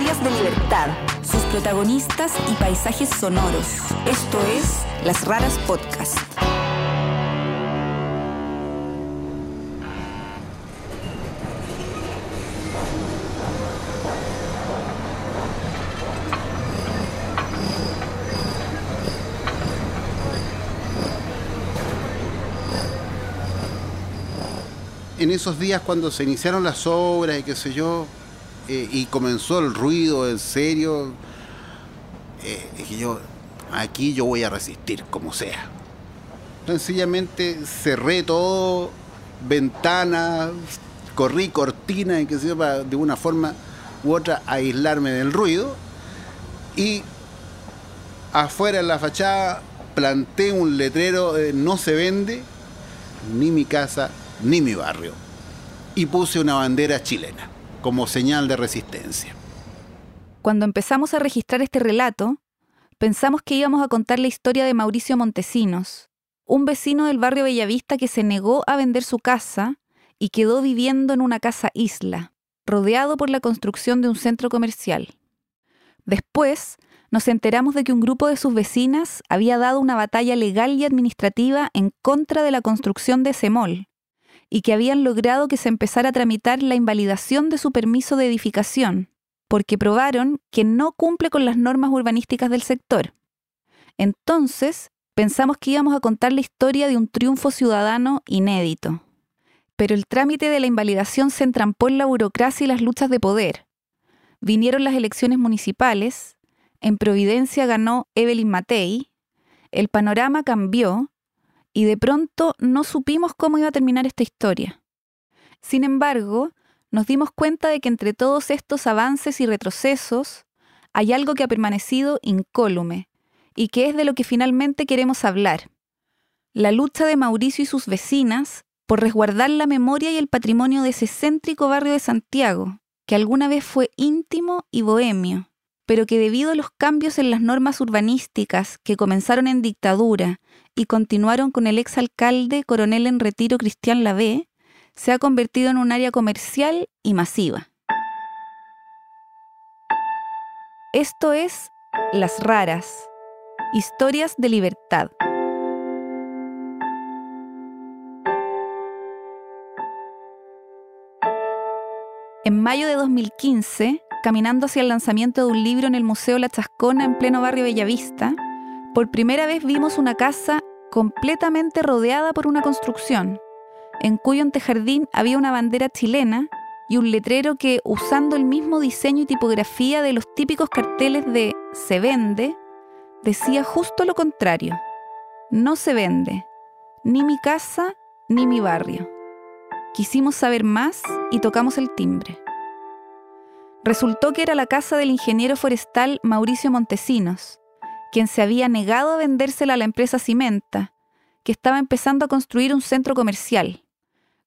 historias de libertad, sus protagonistas y paisajes sonoros. Esto es Las Raras Podcast. en esos días cuando se iniciaron las obras y qué sé yo, eh, y comenzó el ruido en serio, eh, dije yo, aquí yo voy a resistir como sea. Sencillamente cerré todo, ventanas, corrí cortina y qué sé yo, para de una forma u otra aislarme del ruido. Y afuera en la fachada planté un letrero de no se vende ni mi casa ni mi barrio. Y puse una bandera chilena como señal de resistencia. Cuando empezamos a registrar este relato, pensamos que íbamos a contar la historia de Mauricio Montesinos, un vecino del barrio Bellavista que se negó a vender su casa y quedó viviendo en una casa isla, rodeado por la construcción de un centro comercial. Después, nos enteramos de que un grupo de sus vecinas había dado una batalla legal y administrativa en contra de la construcción de ese mall, y que habían logrado que se empezara a tramitar la invalidación de su permiso de edificación, porque probaron que no cumple con las normas urbanísticas del sector. Entonces, pensamos que íbamos a contar la historia de un triunfo ciudadano inédito. Pero el trámite de la invalidación se entrampó en la burocracia y las luchas de poder. Vinieron las elecciones municipales, en Providencia ganó Evelyn Matei, el panorama cambió y de pronto no supimos cómo iba a terminar esta historia. Sin embargo, nos dimos cuenta de que entre todos estos avances y retrocesos hay algo que ha permanecido incólume y que es de lo que finalmente queremos hablar. La lucha de Mauricio y sus vecinas por resguardar la memoria y el patrimonio de ese céntrico barrio de Santiago, que alguna vez fue íntimo y bohemio, pero que debido a los cambios en las normas urbanísticas que comenzaron en dictadura y continuaron con el exalcalde coronel en retiro Cristian Lavé, se ha convertido en un área comercial y masiva. Esto es Las Raras, historias de libertad. En mayo de 2015, caminando hacia el lanzamiento de un libro en el Museo La Chascona en pleno barrio Bellavista, por primera vez vimos una casa completamente rodeada por una construcción, en cuyo antejardín había una bandera chilena y un letrero que, usando el mismo diseño y tipografía de los típicos carteles de se vende, decía justo lo contrario. No se vende, ni mi casa ni mi barrio. Quisimos saber más y tocamos el timbre. Resultó que era la casa del ingeniero forestal Mauricio Montesinos, quien se había negado a vendérsela a la empresa Cimenta, que estaba empezando a construir un centro comercial.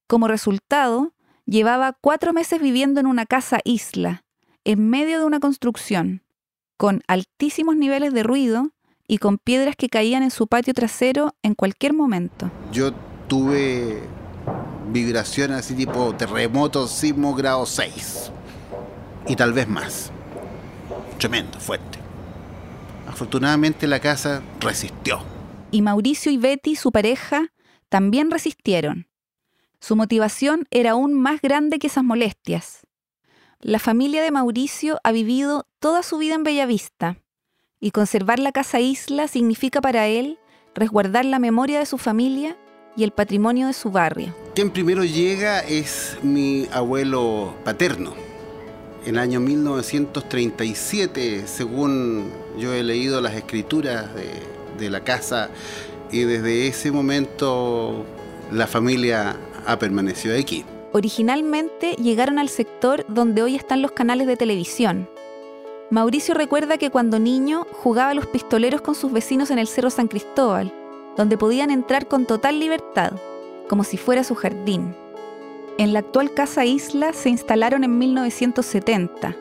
Como resultado, llevaba cuatro meses viviendo en una casa isla, en medio de una construcción, con altísimos niveles de ruido y con piedras que caían en su patio trasero en cualquier momento. Yo tuve vibraciones así tipo terremoto, sismo grado 6 y tal vez más. Tremendo, fuerte. Afortunadamente la casa resistió. Y Mauricio y Betty, su pareja, también resistieron. Su motivación era aún más grande que esas molestias. La familia de Mauricio ha vivido toda su vida en Bellavista, y conservar la casa isla significa para él resguardar la memoria de su familia y el patrimonio de su barrio. Quien primero llega es mi abuelo paterno, en el año 1937, según yo he leído las escrituras de, la casa, y desde ese momento la familia ha permanecido aquí. Originalmente llegaron al sector donde hoy están los canales de televisión. Mauricio recuerda que cuando niño jugaba los pistoleros con sus vecinos en el Cerro San Cristóbal, donde podían entrar con total libertad, como si fuera su jardín. En la actual Casa Isla se instalaron en 1970.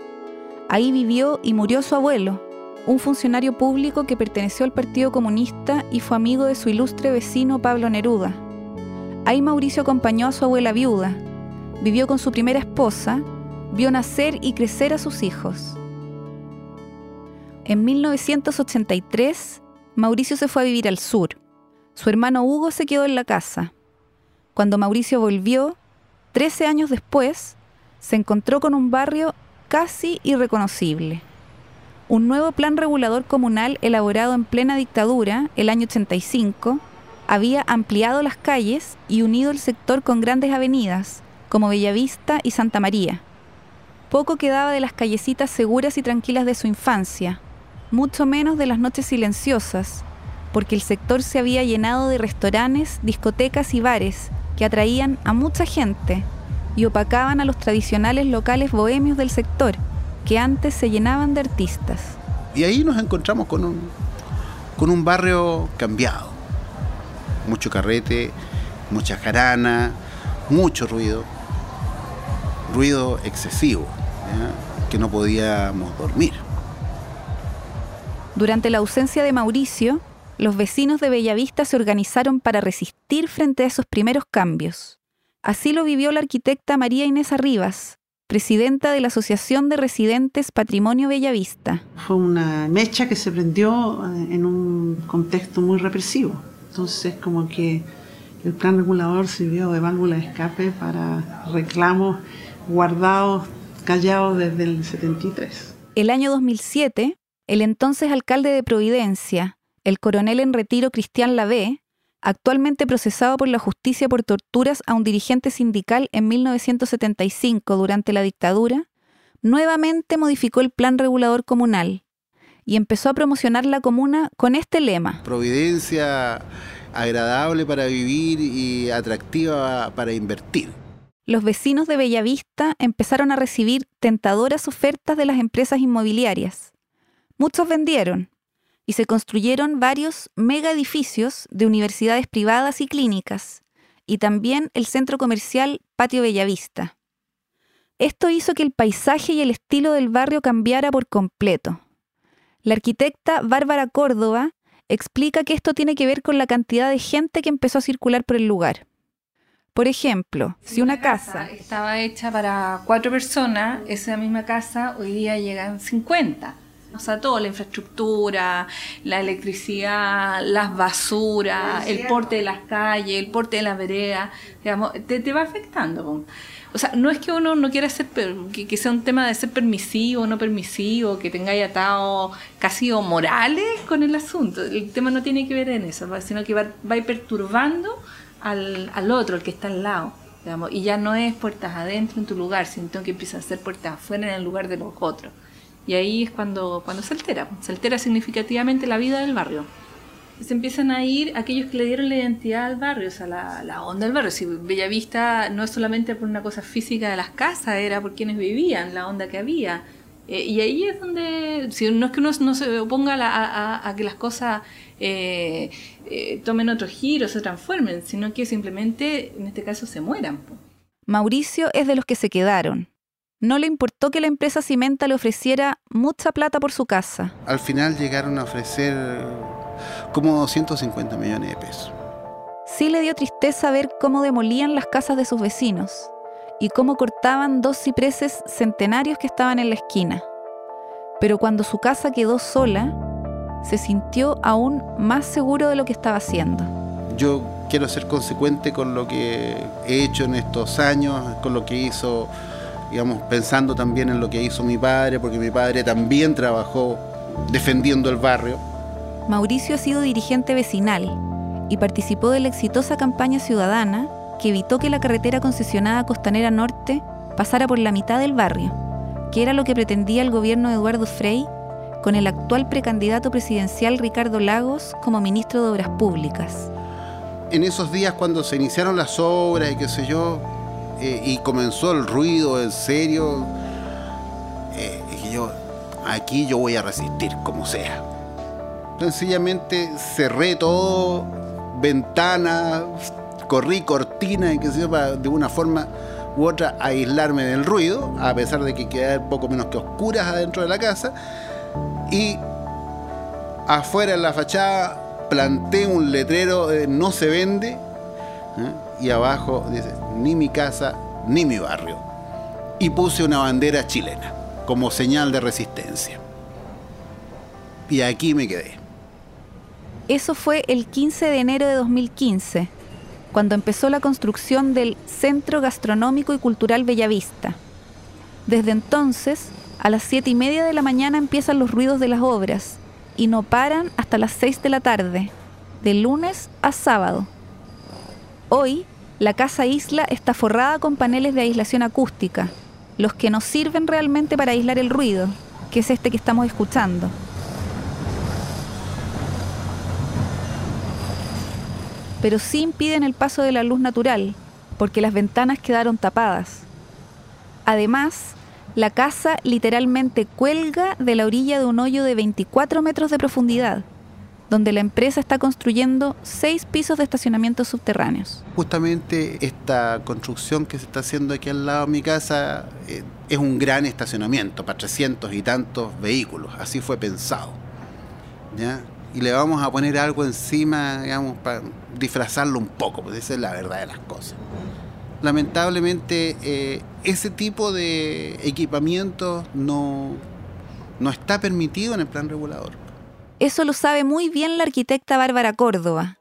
Ahí vivió y murió su abuelo, un funcionario público que perteneció al Partido Comunista y fue amigo de su ilustre vecino Pablo Neruda. Ahí Mauricio acompañó a su abuela viuda, vivió con su primera esposa, vio nacer y crecer a sus hijos. En 1983, Mauricio se fue a vivir al sur. Su hermano Hugo se quedó en la casa. Cuando Mauricio volvió, 13 años después, se encontró con un barrio casi irreconocible. Un nuevo plan regulador comunal elaborado en plena dictadura, el año 85, había ampliado las calles y unido el sector con grandes avenidas, como Bellavista y Santa María. Poco quedaba de las callecitas seguras y tranquilas de su infancia, mucho menos de las noches silenciosas, porque el sector se había llenado de restaurantes, discotecas y bares que atraían a mucha gente y opacaban a los tradicionales locales bohemios del sector, que antes se llenaban de artistas. Y ahí nos encontramos con un, con un barrio cambiado. Mucho carrete, mucha jarana, mucho ruido, ruido excesivo, que no podíamos dormir. Durante la ausencia de Mauricio, los vecinos de Bellavista se organizaron para resistir frente a esos primeros cambios. Así lo vivió la arquitecta María Inés Arribas, presidenta de la Asociación de Residentes Patrimonio Bellavista. Fue una mecha que se prendió eh, en un contexto muy represivo. Entonces, como que el plan regulador sirvió de válvula de escape para reclamos guardados, callados desde el 73. El año 2007, el entonces alcalde de Providencia, el coronel en retiro Cristian Lavé, actualmente procesado por la justicia por torturas a un dirigente sindical en 1975 durante la dictadura, nuevamente modificó el plan regulador comunal y empezó a promocionar la comuna con este lema. Providencia agradable para vivir y atractiva para invertir. Los vecinos de Bellavista empezaron a recibir tentadoras ofertas de las empresas inmobiliarias. Muchos vendieron, y se construyeron varios mega edificios de universidades privadas y clínicas, y también el centro comercial Patio Bellavista. Esto hizo que el paisaje y el estilo del barrio cambiara por completo. La arquitecta Bárbara Córdoba explica que esto tiene que ver con la cantidad de gente que empezó a circular por el lugar. Por ejemplo, si una casa estaba hecha para cuatro personas, esa misma casa hoy día llegan 50. O sea, todo, la infraestructura, la electricidad, las basuras, el porte de las calles, el porte de las veredas, digamos, te, va afectando. O sea, no es que uno no quiera ser, que, sea un tema de ser permisivo o no permisivo, que tengáis atado casi o morales con el asunto. El tema no tiene que ver en eso, sino que va, va perturbando al, al otro, el que está al lado. Digamos, y ya no es puertas adentro en tu lugar, sino que empieza a ser puertas afuera en el lugar de los otros. Y ahí es cuando, cuando se altera, se altera significativamente la vida del barrio. Se empiezan a ir aquellos que le dieron la identidad al barrio, o sea, la, onda del barrio. Si Bellavista no es solamente por una cosa física de las casas, era por quienes vivían, la onda que había. Eh, y ahí es donde, no es que uno no se oponga a, a, que las cosas eh, eh, tomen otro giro, se transformen, sino que simplemente, en este caso, se mueran. Mauricio es de los que se quedaron, no le importó que la empresa Cimenta le ofreciera mucha plata por su casa. Al final llegaron a ofrecer como 250 millones de pesos. Sí le dio tristeza ver cómo demolían las casas de sus vecinos y cómo cortaban dos cipreses centenarios que estaban en la esquina. Pero cuando su casa quedó sola, se sintió aún más seguro de lo que estaba haciendo. Yo quiero ser consecuente con lo que he hecho en estos años, con lo que hizo digamos, pensando también en lo que hizo mi padre, porque mi padre también trabajó defendiendo el barrio. Mauricio ha sido dirigente vecinal y participó de la exitosa campaña ciudadana que evitó que la carretera concesionada Costanera Norte pasara por la mitad del barrio, que era lo que pretendía el gobierno de Eduardo Frei con el actual precandidato presidencial Ricardo Lagos como ministro de Obras Públicas. En esos días cuando se iniciaron las obras y qué sé yo, eh, y comenzó el ruido en serio. Eh, dije yo, aquí yo voy a resistir como sea. Sencillamente cerré todo, ventanas, corrí cortina y que sé para de una forma u otra aislarme del ruido, a pesar de que quedar poco menos que oscuras adentro de la casa. Y afuera en la fachada planté un letrero de no se vende. ¿Eh? y abajo dice, ni mi casa, ni mi barrio. Y puse una bandera chilena como señal de resistencia. Y aquí me quedé. Eso fue el 15 de enero de 2015, cuando empezó la construcción del Centro Gastronómico y Cultural Bellavista. Desde entonces, a las siete y media de la mañana empiezan los ruidos de las obras y no paran hasta las 6 de la tarde, de lunes a sábado. Hoy, la casa isla está forrada con paneles de aislación acústica, los que nos sirven realmente para aislar el ruido, que es este que estamos escuchando. Pero sí impiden el paso de la luz natural, porque las ventanas quedaron tapadas. Además, la casa literalmente cuelga de la orilla de un hoyo de 24 metros de profundidad, donde la empresa está construyendo seis pisos de estacionamiento subterráneos. Justamente esta construcción que se está haciendo aquí al lado de mi casa eh, es un gran estacionamiento para 300 y tantos vehículos, así fue pensado. ¿ya? Y le vamos a poner algo encima, digamos, para disfrazarlo un poco, pues esa es la verdad de las cosas lamentablemente eh, ese tipo de equipamiento no, no está permitido en el plan regulador. Eso lo sabe muy bien la arquitecta Bárbara Córdoba,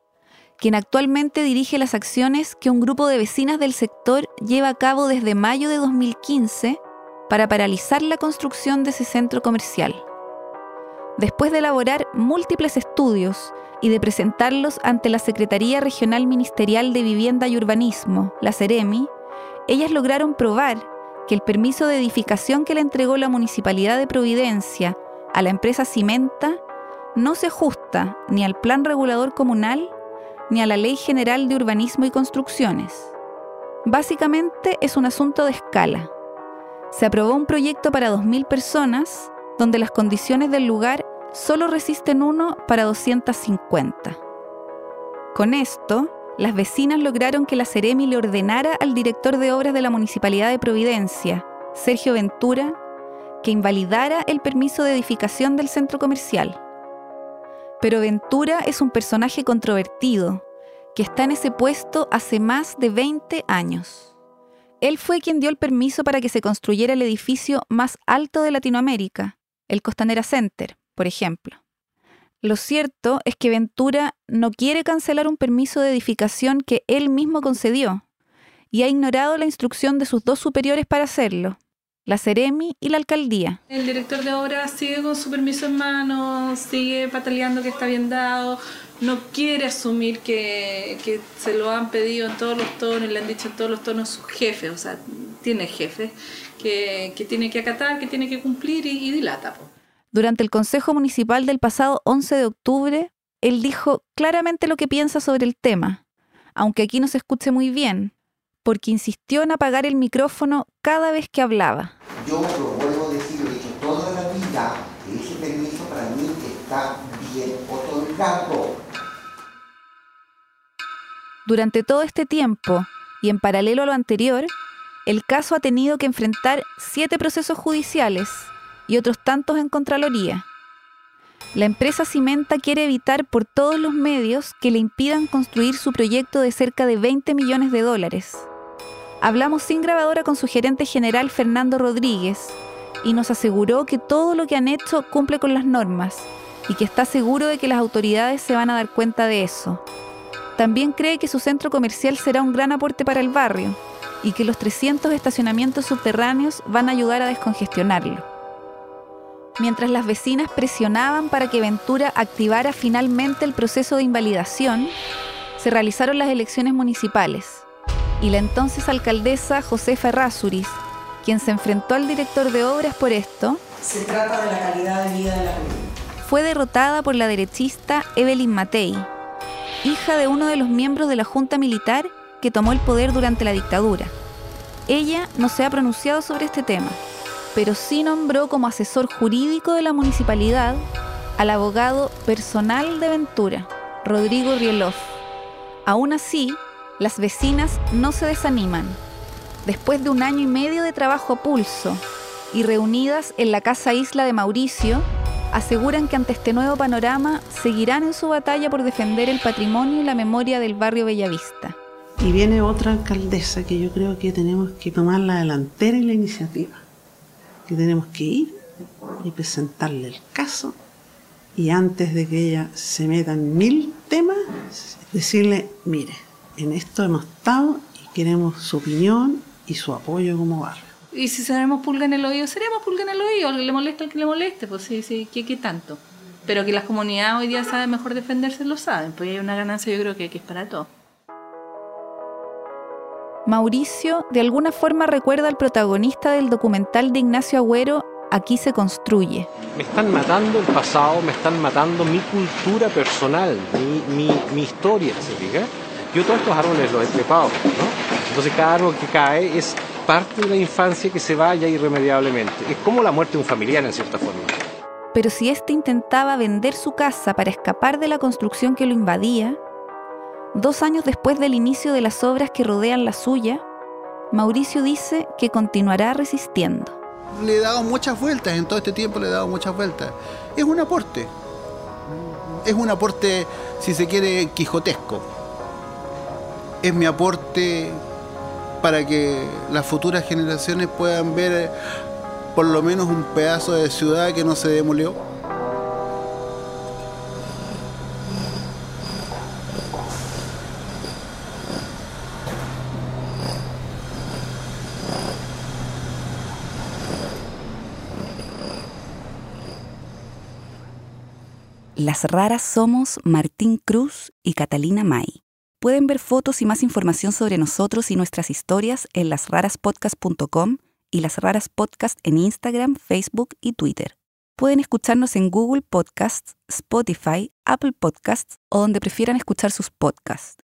quien actualmente dirige las acciones que un grupo de vecinas del sector lleva a cabo desde mayo de 2015 para paralizar la construcción de ese centro comercial. Después de elaborar múltiples estudios y de presentarlos ante la Secretaría Regional Ministerial de Vivienda y Urbanismo, la CEREMI, ellas lograron probar que el permiso de edificación que le entregó la Municipalidad de Providencia a la empresa Cimenta no se ajusta ni al Plan Regulador Comunal ni a la Ley General de Urbanismo y Construcciones. Básicamente es un asunto de escala. Se aprobó un proyecto para 2.000 personas donde las condiciones del lugar solo resisten uno para 250. Con esto, las vecinas lograron que la Ceremi le ordenara al director de obras de la Municipalidad de Providencia, Sergio Ventura, que invalidara el permiso de edificación del centro comercial. Pero Ventura es un personaje controvertido, que está en ese puesto hace más de 20 años. Él fue quien dio el permiso para que se construyera el edificio más alto de Latinoamérica, el Costanera Center, por ejemplo. Lo cierto es que Ventura no quiere cancelar un permiso de edificación que él mismo concedió y ha ignorado la instrucción de sus dos superiores para hacerlo, la Ceremi y la alcaldía. El director de obra sigue con su permiso en mano, sigue pataleando que está bien dado, no quiere asumir que, se lo han pedido en todos los tonos, le han dicho en todos los tonos sus jefes, o sea, tiene jefes que, tiene que acatar, que tiene que cumplir y, dilata. Durante el Consejo Municipal del pasado 11 de octubre, él dijo claramente lo que piensa sobre el tema, aunque aquí no se escuche muy bien, porque insistió en apagar el micrófono cada vez que hablaba. Yo lo vuelvo a decir, lo he dicho toda la vida, ese permiso para mí está bien otorgado. Durante todo este tiempo, y en paralelo a lo anterior, el caso ha tenido que enfrentar siete procesos judiciales y otros tantos en Contraloría. La empresa Cimenta quiere evitar por todos los medios que le impidan construir su proyecto de cerca de 20 millones de dólares. Hablamos sin grabadora con su gerente general Fernando Rodríguez y nos aseguró que todo lo que han hecho cumple con las normas y que está seguro de que las autoridades se van a dar cuenta de eso. También cree que su centro comercial será un gran aporte para el barrio y que los 300 estacionamientos subterráneos van a ayudar a descongestionarlo mientras las vecinas presionaban para que Ventura activara finalmente el proceso de invalidación, se realizaron las elecciones municipales y la entonces alcaldesa Josefa Errázuriz, quien se enfrentó al director de obras por esto, se trata de la calidad de vida de la comunidad. Fue derrotada por la derechista Evelyn Matei, hija de uno de los miembros de la Junta Militar que tomó el poder durante la dictadura. Ella no se ha pronunciado sobre este tema pero sí nombró como asesor jurídico de la municipalidad al abogado personal de Ventura, Rodrigo Rieloff. Aún así, las vecinas no se desaniman. Después de un año y medio de trabajo a pulso y reunidas en la Casa Isla de Mauricio, aseguran que ante este nuevo panorama seguirán en su batalla por defender el patrimonio y la memoria del barrio Bellavista. Y viene otra alcaldesa que yo creo que tenemos que tomar la delantera en la iniciativa que tenemos que ir y presentarle el caso y antes de que ella se meta en mil temas, decirle, mire, en esto hemos estado y queremos su opinión y su apoyo como barrio. Y si seremos pulga en el oído, seremos pulga en el oído, al que le moleste, al que le moleste, pues sí, sí, ¿qué, qué tanto? Pero que las comunidades hoy día saben mejor defenderse, lo saben, pues hay una ganancia yo creo que, que es para todos. Mauricio de alguna forma recuerda al protagonista del documental de Ignacio Agüero, Aquí se construye. Me están matando el pasado, me están matando mi cultura personal, mi, mi, mi historia, ¿se fija? Yo todos estos árboles los he trepado, ¿no? Entonces cada árbol que cae es parte de la infancia que se vaya irremediablemente. Es como la muerte de un familiar en cierta forma. Pero si éste intentaba vender su casa para escapar de la construcción que lo invadía, dos años después del inicio de las obras que rodean la suya, Mauricio dice que continuará resistiendo. Le he dado muchas vueltas, en todo este tiempo le he dado muchas vueltas. Es un aporte. Es un aporte, si se quiere, quijotesco. Es mi aporte para que las futuras generaciones puedan ver por lo menos un pedazo de ciudad que no se demolió. Las raras somos Martín Cruz y Catalina May. Pueden ver fotos y más información sobre nosotros y nuestras historias en lasraraspodcast.com y Las Raras Podcast en Instagram, Facebook y Twitter. Pueden escucharnos en Google Podcasts, Spotify, Apple Podcasts o donde prefieran escuchar sus podcasts.